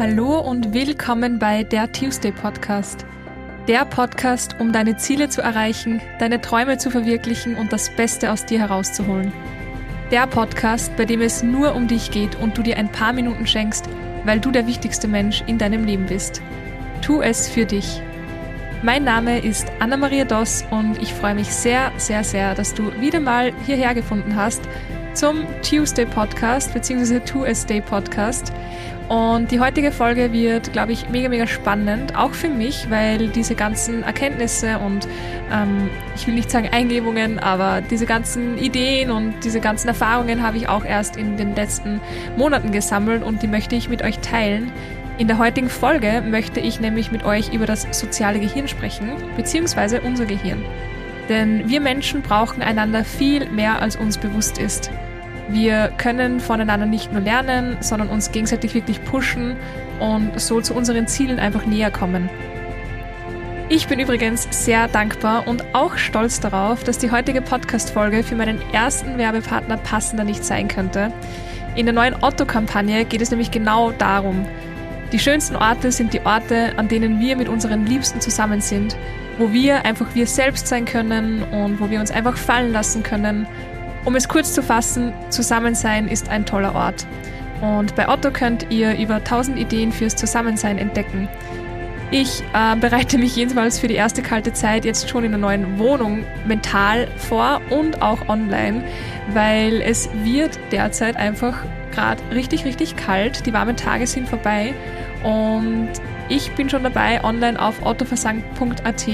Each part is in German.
Hallo und willkommen bei der Tuesday Podcast. Der Podcast, um deine Ziele zu erreichen, deine Träume zu verwirklichen und das Beste aus dir herauszuholen. Der Podcast, bei dem es nur um dich geht und du dir ein paar Minuten schenkst, weil du der wichtigste Mensch in deinem Leben bist. Tu es für dich. Mein Name ist Anna-Maria Doss und ich freue mich sehr, sehr, sehr, dass du wieder mal hierher gefunden hast zum Tuesday Podcast bzw. To a Day Podcast. Und die heutige Folge wird, glaube ich, mega, mega spannend, auch für mich, weil diese ganzen Erkenntnisse und ähm, ich will nicht sagen Eingebungen, aber diese ganzen Ideen und diese ganzen Erfahrungen habe ich auch erst in den letzten Monaten gesammelt und die möchte ich mit euch teilen. In der heutigen Folge möchte ich nämlich mit euch über das soziale Gehirn sprechen, beziehungsweise unser Gehirn. Denn wir Menschen brauchen einander viel mehr, als uns bewusst ist. Wir können voneinander nicht nur lernen, sondern uns gegenseitig wirklich pushen und so zu unseren Zielen einfach näher kommen. Ich bin übrigens sehr dankbar und auch stolz darauf, dass die heutige Podcast-Folge für meinen ersten Werbepartner passender nicht sein könnte. In der neuen Otto-Kampagne geht es nämlich genau darum. Die schönsten Orte sind die Orte, an denen wir mit unseren Liebsten zusammen sind, wo wir einfach wir selbst sein können und wo wir uns einfach fallen lassen können um es kurz zu fassen, Zusammensein ist ein toller Ort. Und bei Otto könnt ihr über 1000 Ideen fürs Zusammensein entdecken. Ich äh, bereite mich jedenfalls für die erste kalte Zeit jetzt schon in der neuen Wohnung mental vor und auch online, weil es wird derzeit einfach gerade richtig, richtig kalt. Die warmen Tage sind vorbei und ich bin schon dabei, online auf ottoversang.at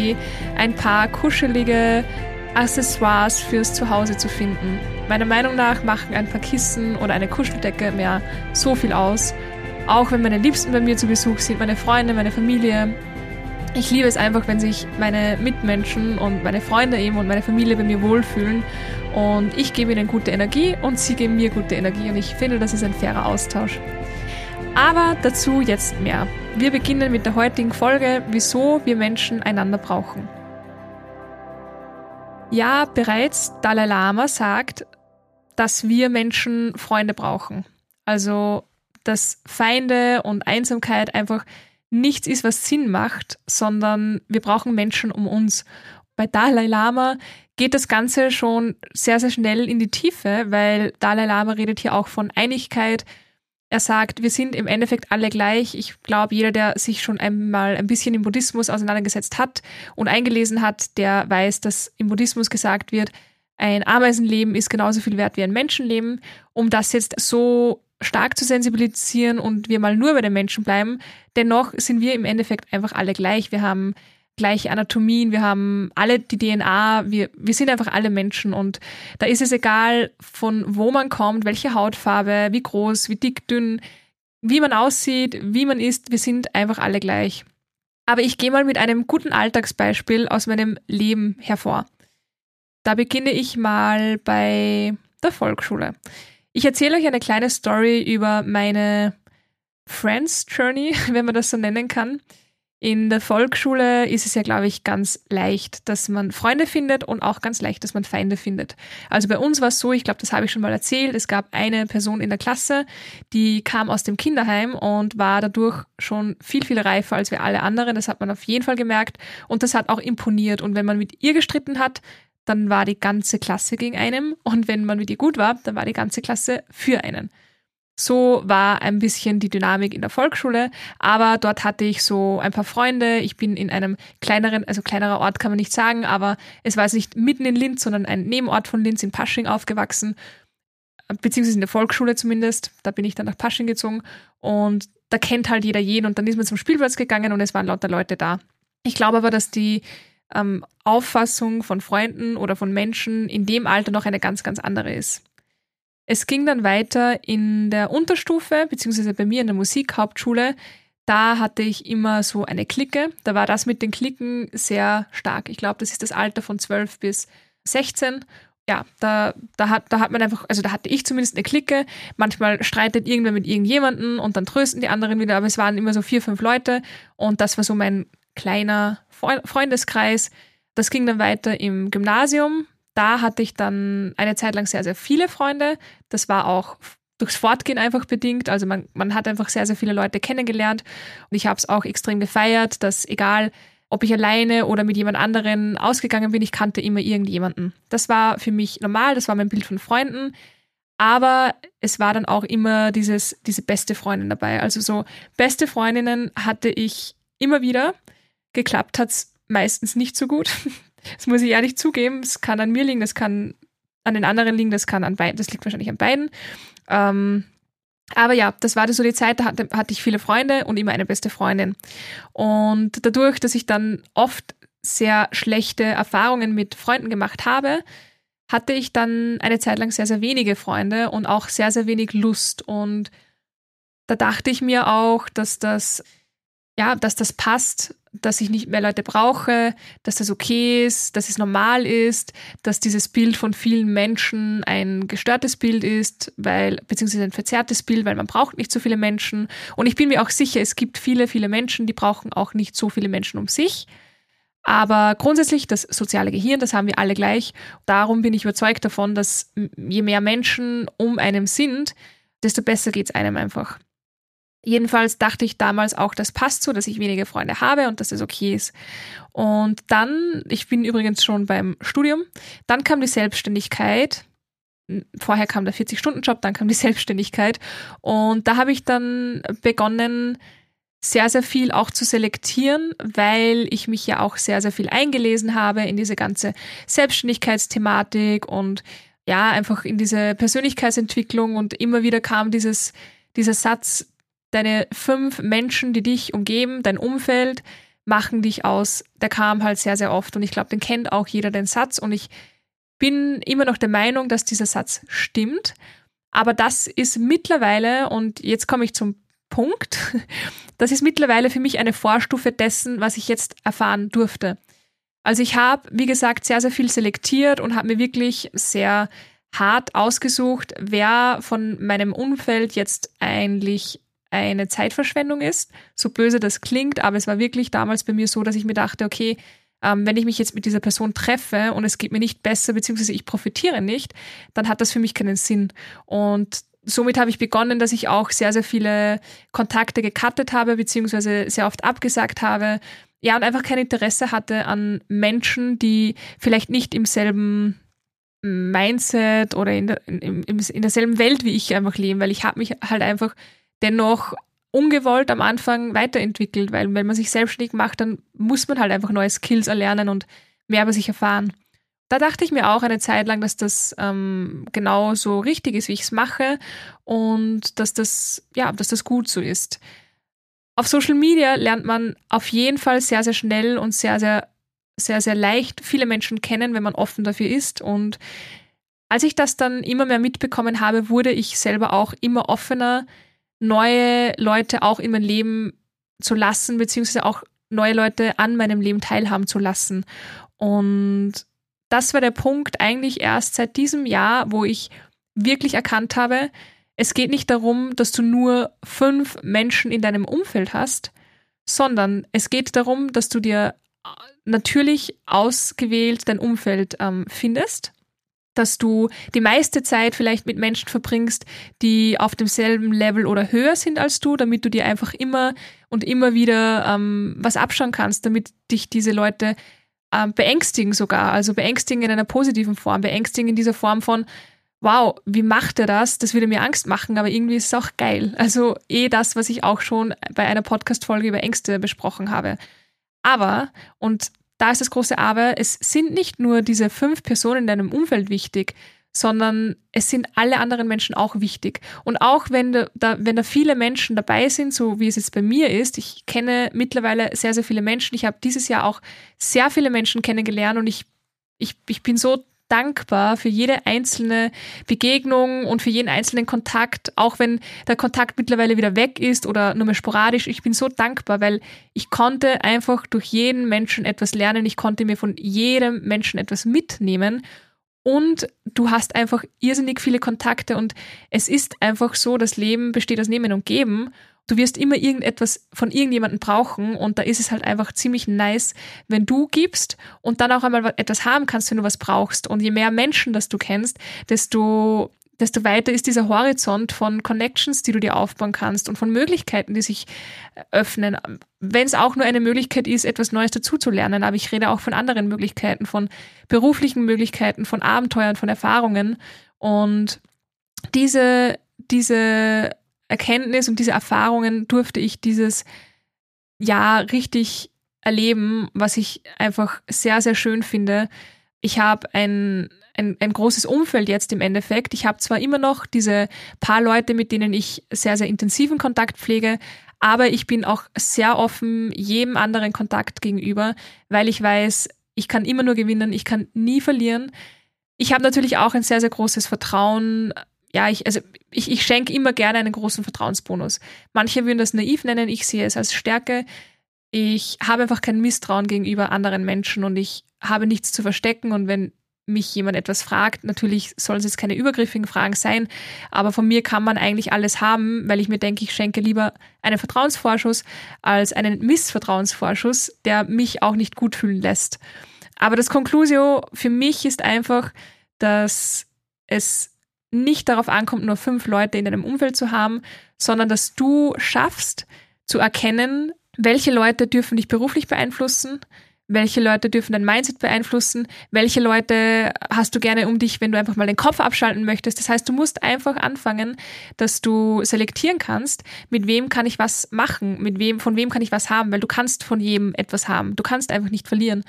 ein paar kuschelige Accessoires fürs Zuhause zu finden. Meiner Meinung nach machen ein paar Kissen oder eine Kuscheldecke mehr so viel aus. Auch wenn meine Liebsten bei mir zu Besuch sind, meine Freunde, meine Familie. Ich liebe es einfach, wenn sich meine Mitmenschen und meine Freunde eben und meine Familie bei mir wohlfühlen. Und ich gebe ihnen gute Energie und sie geben mir gute Energie. Und ich finde, das ist ein fairer Austausch. Aber dazu jetzt mehr. Wir beginnen mit der heutigen Folge, wieso wir Menschen einander brauchen. Ja, bereits Dalai Lama sagt, dass wir Menschen Freunde brauchen. Also, dass Feinde und Einsamkeit einfach nichts ist, was Sinn macht, sondern wir brauchen Menschen um uns. Bei Dalai Lama geht das Ganze schon sehr, sehr schnell in die Tiefe, weil Dalai Lama redet hier auch von Einigkeit, er sagt, wir sind im Endeffekt alle gleich. Ich glaube, jeder, der sich schon einmal ein bisschen im Buddhismus auseinandergesetzt hat und eingelesen hat, der weiß, dass im Buddhismus gesagt wird, ein Ameisenleben ist genauso viel wert wie ein Menschenleben. Um das jetzt so stark zu sensibilisieren und wir mal nur bei den Menschen bleiben, dennoch sind wir im Endeffekt einfach alle gleich. Wir haben gleiche Anatomien, wir haben alle die DNA, wir, wir sind einfach alle Menschen und da ist es egal, von wo man kommt, welche Hautfarbe, wie groß, wie dick, dünn, wie man aussieht, wie man ist, wir sind einfach alle gleich. Aber ich gehe mal mit einem guten Alltagsbeispiel aus meinem Leben hervor. Da beginne ich mal bei der Volksschule. Ich erzähle euch eine kleine Story über meine Friends Journey, wenn man das so nennen kann. In der Volksschule ist es ja, glaube ich, ganz leicht, dass man Freunde findet und auch ganz leicht, dass man Feinde findet. Also bei uns war es so, ich glaube, das habe ich schon mal erzählt, es gab eine Person in der Klasse, die kam aus dem Kinderheim und war dadurch schon viel, viel reifer als wir alle anderen. Das hat man auf jeden Fall gemerkt und das hat auch imponiert. Und wenn man mit ihr gestritten hat, dann war die ganze Klasse gegen einen und wenn man mit ihr gut war, dann war die ganze Klasse für einen. So war ein bisschen die Dynamik in der Volksschule, aber dort hatte ich so ein paar Freunde. Ich bin in einem kleineren, also kleinerer Ort kann man nicht sagen, aber es war jetzt nicht mitten in Linz, sondern ein Nebenort von Linz in Pasching aufgewachsen, beziehungsweise in der Volksschule zumindest. Da bin ich dann nach Pasching gezogen und da kennt halt jeder jeden und dann ist man zum Spielplatz gegangen und es waren lauter Leute da. Ich glaube aber, dass die ähm, Auffassung von Freunden oder von Menschen in dem Alter noch eine ganz, ganz andere ist. Es ging dann weiter in der Unterstufe, beziehungsweise bei mir in der Musikhauptschule. Da hatte ich immer so eine Clique. Da war das mit den Klicken sehr stark. Ich glaube, das ist das Alter von 12 bis 16. Ja, da, da, hat, da hat man einfach, also da hatte ich zumindest eine Clique. Manchmal streitet irgendwer mit irgendjemanden und dann trösten die anderen wieder, aber es waren immer so vier, fünf Leute und das war so mein kleiner Freundeskreis. Das ging dann weiter im Gymnasium da hatte ich dann eine Zeit lang sehr, sehr viele Freunde. Das war auch durchs Fortgehen einfach bedingt. Also man, man hat einfach sehr, sehr viele Leute kennengelernt und ich habe es auch extrem gefeiert, dass egal, ob ich alleine oder mit jemand anderen ausgegangen bin, ich kannte immer irgendjemanden. Das war für mich normal, das war mein Bild von Freunden. Aber es war dann auch immer dieses, diese beste Freundin dabei. Also so beste Freundinnen hatte ich immer wieder. Geklappt hat es meistens nicht so gut. Das muss ich ehrlich zugeben. Es kann an mir liegen, das kann an den anderen liegen, das kann an beiden, das liegt wahrscheinlich an beiden. Ähm, aber ja, das war so die Zeit, da hatte, hatte ich viele Freunde und immer eine beste Freundin. Und dadurch, dass ich dann oft sehr schlechte Erfahrungen mit Freunden gemacht habe, hatte ich dann eine Zeit lang sehr, sehr wenige Freunde und auch sehr, sehr wenig Lust. Und da dachte ich mir auch, dass das, ja, dass das passt, dass ich nicht mehr Leute brauche, dass das okay ist, dass es normal ist, dass dieses Bild von vielen Menschen ein gestörtes Bild ist, weil, beziehungsweise ein verzerrtes Bild, weil man braucht nicht so viele Menschen. Und ich bin mir auch sicher, es gibt viele, viele Menschen, die brauchen auch nicht so viele Menschen um sich. Aber grundsätzlich das soziale Gehirn, das haben wir alle gleich. Darum bin ich überzeugt davon, dass je mehr Menschen um einem sind, desto besser geht es einem einfach. Jedenfalls dachte ich damals auch, das passt so, dass ich wenige Freunde habe und dass das okay ist. Und dann, ich bin übrigens schon beim Studium, dann kam die Selbstständigkeit. Vorher kam der 40-Stunden-Job, dann kam die Selbstständigkeit. Und da habe ich dann begonnen, sehr, sehr viel auch zu selektieren, weil ich mich ja auch sehr, sehr viel eingelesen habe in diese ganze Selbstständigkeitsthematik und ja, einfach in diese Persönlichkeitsentwicklung und immer wieder kam dieses, dieser Satz, deine fünf Menschen, die dich umgeben, dein Umfeld, machen dich aus. Der kam halt sehr, sehr oft und ich glaube, den kennt auch jeder den Satz und ich bin immer noch der Meinung, dass dieser Satz stimmt. Aber das ist mittlerweile, und jetzt komme ich zum Punkt, das ist mittlerweile für mich eine Vorstufe dessen, was ich jetzt erfahren durfte. Also ich habe, wie gesagt, sehr, sehr viel selektiert und habe mir wirklich sehr hart ausgesucht, wer von meinem Umfeld jetzt eigentlich eine Zeitverschwendung ist. So böse das klingt, aber es war wirklich damals bei mir so, dass ich mir dachte, okay, ähm, wenn ich mich jetzt mit dieser Person treffe und es geht mir nicht besser, beziehungsweise ich profitiere nicht, dann hat das für mich keinen Sinn. Und somit habe ich begonnen, dass ich auch sehr, sehr viele Kontakte gecuttet habe, beziehungsweise sehr oft abgesagt habe. Ja, und einfach kein Interesse hatte an Menschen, die vielleicht nicht im selben Mindset oder in, der, in, in derselben Welt wie ich einfach leben, weil ich habe mich halt einfach dennoch ungewollt am Anfang weiterentwickelt, weil wenn man sich selbstständig macht, dann muss man halt einfach neue Skills erlernen und mehr über sich erfahren. Da dachte ich mir auch eine Zeit lang, dass das ähm, genau so richtig ist, wie ich es mache und dass das, ja, dass das gut so ist. Auf Social Media lernt man auf jeden Fall sehr, sehr schnell und sehr, sehr, sehr, sehr leicht viele Menschen kennen, wenn man offen dafür ist. Und als ich das dann immer mehr mitbekommen habe, wurde ich selber auch immer offener, neue Leute auch in mein Leben zu lassen, beziehungsweise auch neue Leute an meinem Leben teilhaben zu lassen. Und das war der Punkt eigentlich erst seit diesem Jahr, wo ich wirklich erkannt habe, es geht nicht darum, dass du nur fünf Menschen in deinem Umfeld hast, sondern es geht darum, dass du dir natürlich ausgewählt dein Umfeld ähm, findest dass du die meiste Zeit vielleicht mit Menschen verbringst, die auf demselben Level oder höher sind als du, damit du dir einfach immer und immer wieder ähm, was abschauen kannst, damit dich diese Leute ähm, beängstigen sogar, also beängstigen in einer positiven Form, beängstigen in dieser Form von, wow, wie macht er das? Das würde mir Angst machen, aber irgendwie ist es auch geil. Also eh das, was ich auch schon bei einer Podcast-Folge über Ängste besprochen habe. Aber, und da ist das große Aber, es sind nicht nur diese fünf Personen in deinem Umfeld wichtig, sondern es sind alle anderen Menschen auch wichtig. Und auch wenn da, wenn da viele Menschen dabei sind, so wie es jetzt bei mir ist, ich kenne mittlerweile sehr, sehr viele Menschen. Ich habe dieses Jahr auch sehr viele Menschen kennengelernt und ich, ich, ich bin so dankbar für jede einzelne Begegnung und für jeden einzelnen Kontakt, auch wenn der Kontakt mittlerweile wieder weg ist oder nur mehr sporadisch. Ich bin so dankbar, weil ich konnte einfach durch jeden Menschen etwas lernen. Ich konnte mir von jedem Menschen etwas mitnehmen. Und du hast einfach irrsinnig viele Kontakte und es ist einfach so, das Leben besteht aus Nehmen und Geben du wirst immer irgendetwas von irgendjemandem brauchen und da ist es halt einfach ziemlich nice, wenn du gibst und dann auch einmal etwas haben kannst, wenn du was brauchst. Und je mehr Menschen, das du kennst, desto desto weiter ist dieser Horizont von Connections, die du dir aufbauen kannst und von Möglichkeiten, die sich öffnen. Wenn es auch nur eine Möglichkeit ist, etwas Neues dazuzulernen, aber ich rede auch von anderen Möglichkeiten, von beruflichen Möglichkeiten, von Abenteuern, von Erfahrungen. Und diese, diese Erkenntnis und diese Erfahrungen durfte ich dieses Jahr richtig erleben, was ich einfach sehr, sehr schön finde. Ich habe ein, ein, ein großes Umfeld jetzt im Endeffekt. Ich habe zwar immer noch diese paar Leute, mit denen ich sehr, sehr intensiven Kontakt pflege, aber ich bin auch sehr offen jedem anderen Kontakt gegenüber, weil ich weiß, ich kann immer nur gewinnen, ich kann nie verlieren. Ich habe natürlich auch ein sehr, sehr großes Vertrauen. Ja, ich, also ich, ich schenke immer gerne einen großen Vertrauensbonus. Manche würden das naiv nennen, ich sehe es als Stärke. Ich habe einfach kein Misstrauen gegenüber anderen Menschen und ich habe nichts zu verstecken. Und wenn mich jemand etwas fragt, natürlich sollen es jetzt keine übergriffigen Fragen sein, aber von mir kann man eigentlich alles haben, weil ich mir denke, ich schenke lieber einen Vertrauensvorschuss als einen Missvertrauensvorschuss, der mich auch nicht gut fühlen lässt. Aber das Conclusio für mich ist einfach, dass es nicht darauf ankommt, nur fünf Leute in deinem Umfeld zu haben, sondern dass du schaffst zu erkennen, welche Leute dürfen dich beruflich beeinflussen, welche Leute dürfen dein Mindset beeinflussen? Welche Leute hast du gerne um dich, wenn du einfach mal den Kopf abschalten möchtest? Das heißt, du musst einfach anfangen, dass du selektieren kannst, mit wem kann ich was machen, mit wem, von wem kann ich was haben, weil du kannst von jedem etwas haben. Du kannst einfach nicht verlieren.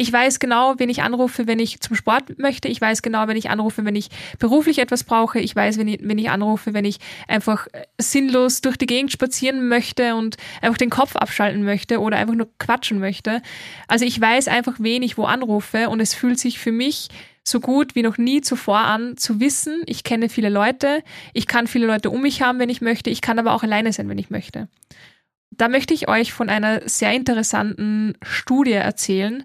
Ich weiß genau, wen ich anrufe, wenn ich zum Sport möchte. Ich weiß genau, wenn ich anrufe, wenn ich beruflich etwas brauche. Ich weiß, wenn ich, wenn ich anrufe, wenn ich einfach äh, sinnlos durch die Gegend spazieren möchte und einfach den Kopf abschalten möchte oder einfach nur quatschen möchte. Also ich weiß einfach, wen ich wo anrufe und es fühlt sich für mich so gut wie noch nie zuvor an, zu wissen, ich kenne viele Leute, ich kann viele Leute um mich haben, wenn ich möchte, ich kann aber auch alleine sein, wenn ich möchte. Da möchte ich euch von einer sehr interessanten Studie erzählen,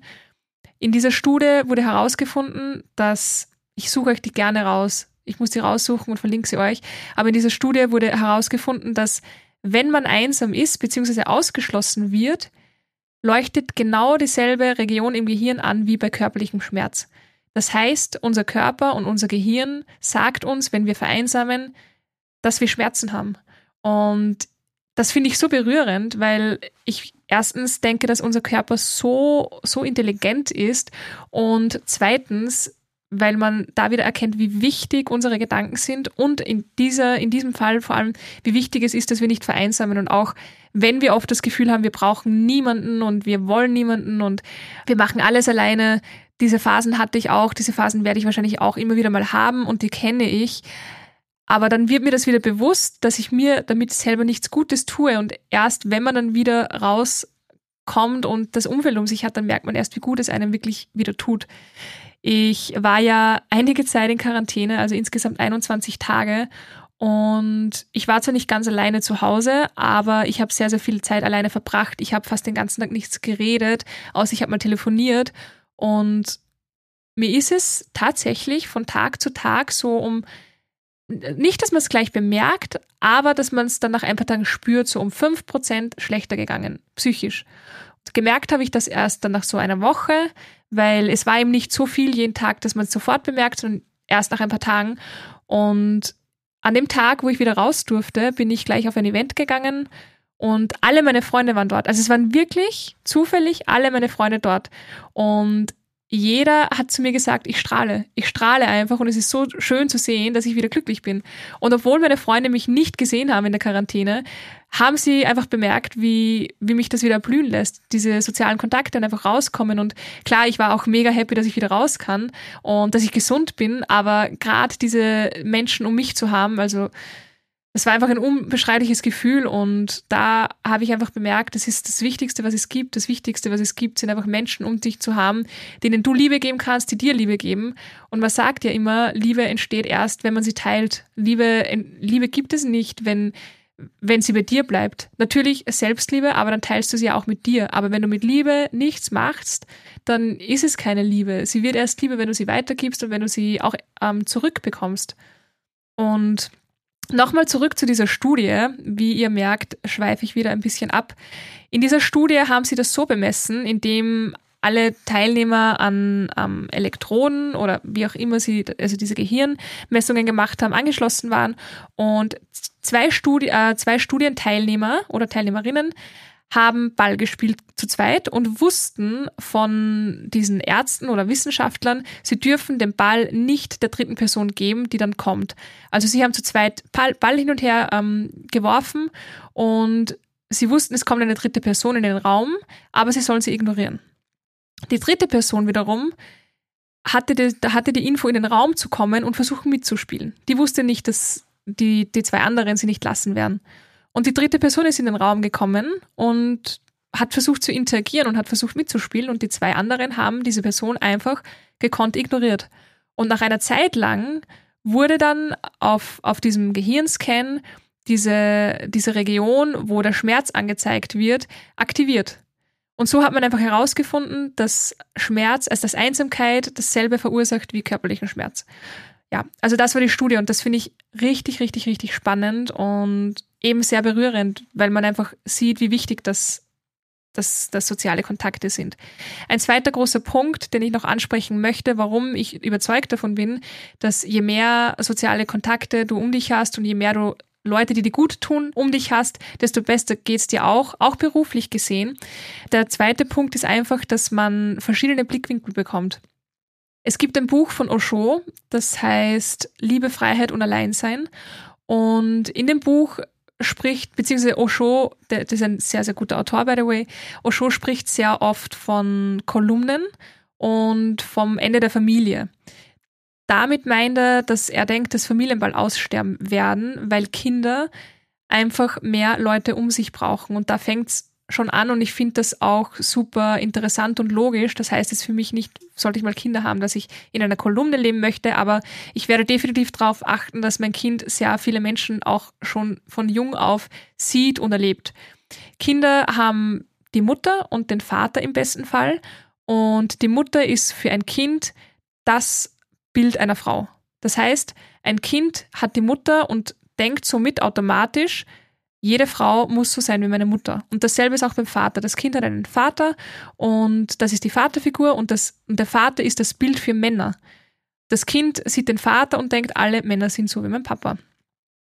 in dieser Studie wurde herausgefunden, dass, ich suche euch die gerne raus, ich muss die raussuchen und verlinke sie euch, aber in dieser Studie wurde herausgefunden, dass wenn man einsam ist bzw. ausgeschlossen wird, leuchtet genau dieselbe Region im Gehirn an wie bei körperlichem Schmerz. Das heißt, unser Körper und unser Gehirn sagt uns, wenn wir vereinsamen, dass wir Schmerzen haben. Und das finde ich so berührend, weil ich erstens denke, dass unser Körper so, so intelligent ist und zweitens, weil man da wieder erkennt, wie wichtig unsere Gedanken sind und in dieser, in diesem Fall vor allem, wie wichtig es ist, dass wir nicht vereinsamen und auch, wenn wir oft das Gefühl haben, wir brauchen niemanden und wir wollen niemanden und wir machen alles alleine. Diese Phasen hatte ich auch, diese Phasen werde ich wahrscheinlich auch immer wieder mal haben und die kenne ich. Aber dann wird mir das wieder bewusst, dass ich mir damit selber nichts Gutes tue. Und erst wenn man dann wieder rauskommt und das Umfeld um sich hat, dann merkt man erst, wie gut es einem wirklich wieder tut. Ich war ja einige Zeit in Quarantäne, also insgesamt 21 Tage. Und ich war zwar nicht ganz alleine zu Hause, aber ich habe sehr, sehr viel Zeit alleine verbracht. Ich habe fast den ganzen Tag nichts geredet, außer ich habe mal telefoniert. Und mir ist es tatsächlich von Tag zu Tag so um nicht, dass man es gleich bemerkt, aber dass man es dann nach ein paar Tagen spürt, so um 5% schlechter gegangen, psychisch. Und gemerkt habe ich das erst dann nach so einer Woche, weil es war eben nicht so viel jeden Tag, dass man es sofort bemerkt, sondern erst nach ein paar Tagen. Und an dem Tag, wo ich wieder raus durfte, bin ich gleich auf ein Event gegangen und alle meine Freunde waren dort. Also es waren wirklich zufällig alle meine Freunde dort. Und jeder hat zu mir gesagt, ich strahle. Ich strahle einfach und es ist so schön zu sehen, dass ich wieder glücklich bin. Und obwohl meine Freunde mich nicht gesehen haben in der Quarantäne, haben sie einfach bemerkt, wie, wie mich das wieder blühen lässt. Diese sozialen Kontakte und einfach rauskommen. Und klar, ich war auch mega happy, dass ich wieder raus kann und dass ich gesund bin. Aber gerade diese Menschen um mich zu haben, also es war einfach ein unbeschreibliches Gefühl und da habe ich einfach bemerkt, das ist das Wichtigste, was es gibt. Das Wichtigste, was es gibt, sind einfach Menschen um dich zu haben, denen du Liebe geben kannst, die dir Liebe geben. Und man sagt ja immer, Liebe entsteht erst, wenn man sie teilt. Liebe, Liebe gibt es nicht, wenn, wenn sie bei dir bleibt. Natürlich Selbstliebe, aber dann teilst du sie auch mit dir. Aber wenn du mit Liebe nichts machst, dann ist es keine Liebe. Sie wird erst Liebe, wenn du sie weitergibst und wenn du sie auch ähm, zurückbekommst. Und Nochmal zurück zu dieser Studie. Wie ihr merkt, schweife ich wieder ein bisschen ab. In dieser Studie haben sie das so bemessen, indem alle Teilnehmer an ähm, Elektroden oder wie auch immer sie, also diese Gehirnmessungen gemacht haben, angeschlossen waren. Und zwei, Studi äh, zwei Studienteilnehmer oder Teilnehmerinnen haben Ball gespielt zu zweit und wussten von diesen Ärzten oder Wissenschaftlern, sie dürfen den Ball nicht der dritten Person geben, die dann kommt. Also sie haben zu zweit Ball hin und her ähm, geworfen und sie wussten, es kommt eine dritte Person in den Raum, aber sie sollen sie ignorieren. Die dritte Person wiederum hatte die, hatte die Info, in den Raum zu kommen und versuchen mitzuspielen. Die wusste nicht, dass die, die zwei anderen sie nicht lassen werden. Und die dritte Person ist in den Raum gekommen und hat versucht zu interagieren und hat versucht mitzuspielen und die zwei anderen haben diese Person einfach gekonnt ignoriert. Und nach einer Zeit lang wurde dann auf, auf diesem Gehirnscan diese, diese Region, wo der Schmerz angezeigt wird, aktiviert. Und so hat man einfach herausgefunden, dass Schmerz, also dass Einsamkeit dasselbe verursacht wie körperlichen Schmerz. Ja, also das war die Studie und das finde ich richtig, richtig, richtig spannend und eben sehr berührend, weil man einfach sieht, wie wichtig das, das, das soziale Kontakte sind. Ein zweiter großer Punkt, den ich noch ansprechen möchte, warum ich überzeugt davon bin, dass je mehr soziale Kontakte du um dich hast und je mehr du Leute, die dir gut tun, um dich hast, desto besser geht's dir auch, auch beruflich gesehen. Der zweite Punkt ist einfach, dass man verschiedene Blickwinkel bekommt. Es gibt ein Buch von Osho, das heißt Liebe, Freiheit und Alleinsein. Und in dem Buch spricht, beziehungsweise Osho, der, der ist ein sehr, sehr guter Autor, by the way, Osho spricht sehr oft von Kolumnen und vom Ende der Familie. Damit meint er, dass er denkt, dass Familien bald aussterben werden, weil Kinder einfach mehr Leute um sich brauchen. Und da fängt es schon an und ich finde das auch super interessant und logisch. Das heißt es für mich nicht, sollte ich mal Kinder haben, dass ich in einer Kolumne leben möchte, aber ich werde definitiv darauf achten, dass mein Kind sehr viele Menschen auch schon von jung auf sieht und erlebt. Kinder haben die Mutter und den Vater im besten Fall und die Mutter ist für ein Kind das Bild einer Frau. Das heißt, ein Kind hat die Mutter und denkt somit automatisch, jede Frau muss so sein wie meine Mutter. Und dasselbe ist auch beim Vater. Das Kind hat einen Vater und das ist die Vaterfigur und, das, und der Vater ist das Bild für Männer. Das Kind sieht den Vater und denkt, alle Männer sind so wie mein Papa.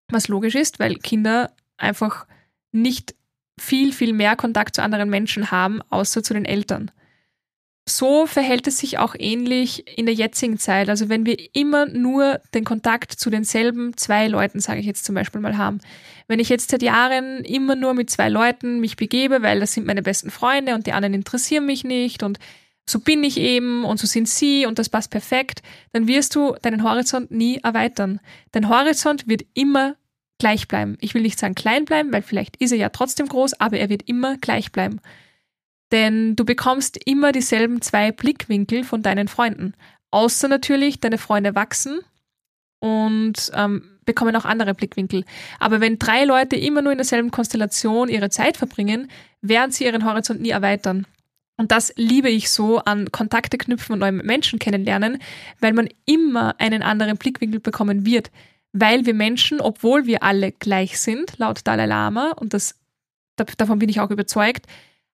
Was logisch ist, weil Kinder einfach nicht viel, viel mehr Kontakt zu anderen Menschen haben, außer zu den Eltern so verhält es sich auch ähnlich in der jetzigen Zeit. Also wenn wir immer nur den Kontakt zu denselben zwei Leuten, sage ich jetzt zum Beispiel mal, haben. Wenn ich jetzt seit Jahren immer nur mit zwei Leuten mich begebe, weil das sind meine besten Freunde und die anderen interessieren mich nicht und so bin ich eben und so sind sie und das passt perfekt, dann wirst du deinen Horizont nie erweitern. Dein Horizont wird immer gleich bleiben. Ich will nicht sagen klein bleiben, weil vielleicht ist er ja trotzdem groß, aber er wird immer gleich bleiben. Denn du bekommst immer dieselben zwei Blickwinkel von deinen Freunden. Außer natürlich, deine Freunde wachsen und ähm, bekommen auch andere Blickwinkel. Aber wenn drei Leute immer nur in derselben Konstellation ihre Zeit verbringen, werden sie ihren Horizont nie erweitern. Und das liebe ich so an Kontakte knüpfen und neue Menschen kennenlernen, weil man immer einen anderen Blickwinkel bekommen wird. Weil wir Menschen, obwohl wir alle gleich sind, laut Dalai Lama, und das, davon bin ich auch überzeugt,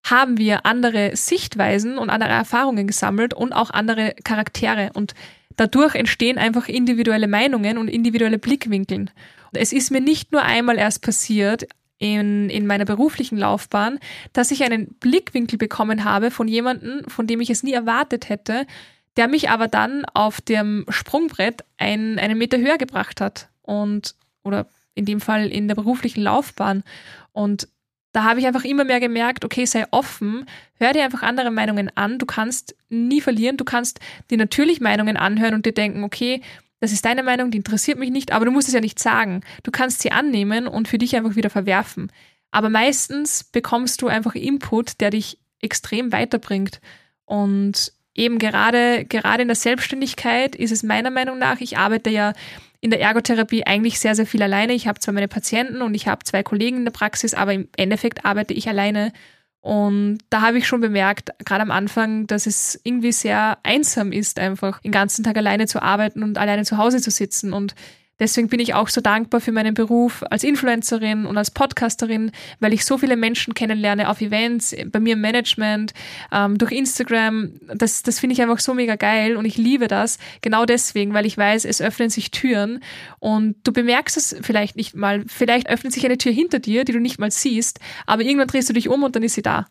haben wir andere Sichtweisen und andere Erfahrungen gesammelt und auch andere Charaktere. Und dadurch entstehen einfach individuelle Meinungen und individuelle Blickwinkeln. Es ist mir nicht nur einmal erst passiert, in, in meiner beruflichen Laufbahn, dass ich einen Blickwinkel bekommen habe von jemandem, von dem ich es nie erwartet hätte, der mich aber dann auf dem Sprungbrett ein, einen Meter höher gebracht hat. Und, oder in dem Fall in der beruflichen Laufbahn. Und da habe ich einfach immer mehr gemerkt, okay, sei offen, hör dir einfach andere Meinungen an, du kannst nie verlieren, du kannst dir natürlich Meinungen anhören und dir denken, okay, das ist deine Meinung, die interessiert mich nicht, aber du musst es ja nicht sagen. Du kannst sie annehmen und für dich einfach wieder verwerfen. Aber meistens bekommst du einfach Input, der dich extrem weiterbringt. Und eben gerade, gerade in der Selbstständigkeit ist es meiner Meinung nach, ich arbeite ja in der Ergotherapie eigentlich sehr, sehr viel alleine. Ich habe zwar meine Patienten und ich habe zwei Kollegen in der Praxis, aber im Endeffekt arbeite ich alleine. Und da habe ich schon bemerkt, gerade am Anfang, dass es irgendwie sehr einsam ist, einfach den ganzen Tag alleine zu arbeiten und alleine zu Hause zu sitzen. Und Deswegen bin ich auch so dankbar für meinen Beruf als Influencerin und als Podcasterin, weil ich so viele Menschen kennenlerne auf Events, bei mir im Management, ähm, durch Instagram. Das, das finde ich einfach so mega geil und ich liebe das. Genau deswegen, weil ich weiß, es öffnen sich Türen und du bemerkst es vielleicht nicht mal. Vielleicht öffnet sich eine Tür hinter dir, die du nicht mal siehst, aber irgendwann drehst du dich um und dann ist sie da.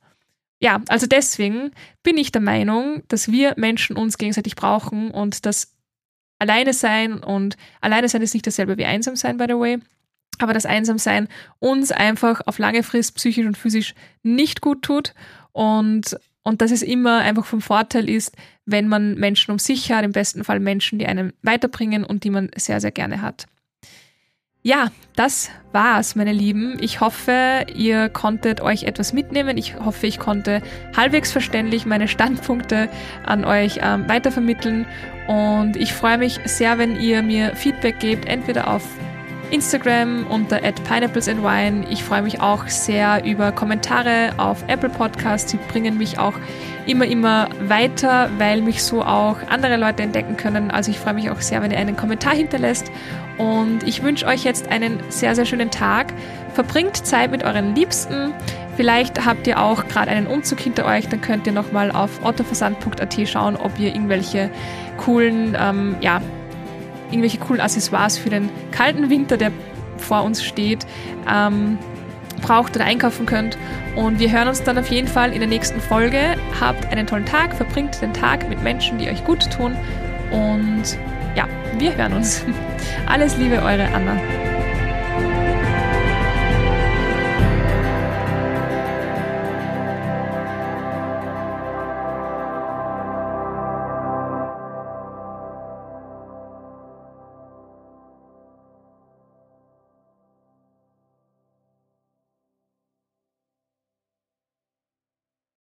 Ja, also deswegen bin ich der Meinung, dass wir Menschen uns gegenseitig brauchen und dass alleine sein und alleine sein ist nicht dasselbe wie einsam sein, by the way. Aber das Einsamsein uns einfach auf lange Frist psychisch und physisch nicht gut tut und, und dass es immer einfach vom Vorteil ist, wenn man Menschen um sich hat, im besten Fall Menschen, die einen weiterbringen und die man sehr, sehr gerne hat. Ja, das war's, meine Lieben. Ich hoffe, ihr konntet euch etwas mitnehmen. Ich hoffe, ich konnte halbwegs verständlich meine Standpunkte an euch ähm, weitervermitteln. Und ich freue mich sehr, wenn ihr mir Feedback gebt, entweder auf Instagram unter pineapplesandwine. Ich freue mich auch sehr über Kommentare auf Apple Podcasts. Sie bringen mich auch immer, immer weiter, weil mich so auch andere Leute entdecken können. Also ich freue mich auch sehr, wenn ihr einen Kommentar hinterlässt. Und ich wünsche euch jetzt einen sehr, sehr schönen Tag. Verbringt Zeit mit euren Liebsten. Vielleicht habt ihr auch gerade einen Umzug hinter euch, dann könnt ihr nochmal auf ottoversand.at schauen, ob ihr irgendwelche coolen, ähm, ja, irgendwelche coolen Accessoires für den kalten Winter, der vor uns steht, ähm, braucht oder einkaufen könnt. Und wir hören uns dann auf jeden Fall in der nächsten Folge. Habt einen tollen Tag, verbringt den Tag mit Menschen, die euch gut tun. Und ja, wir hören uns. Alles Liebe, eure Anna.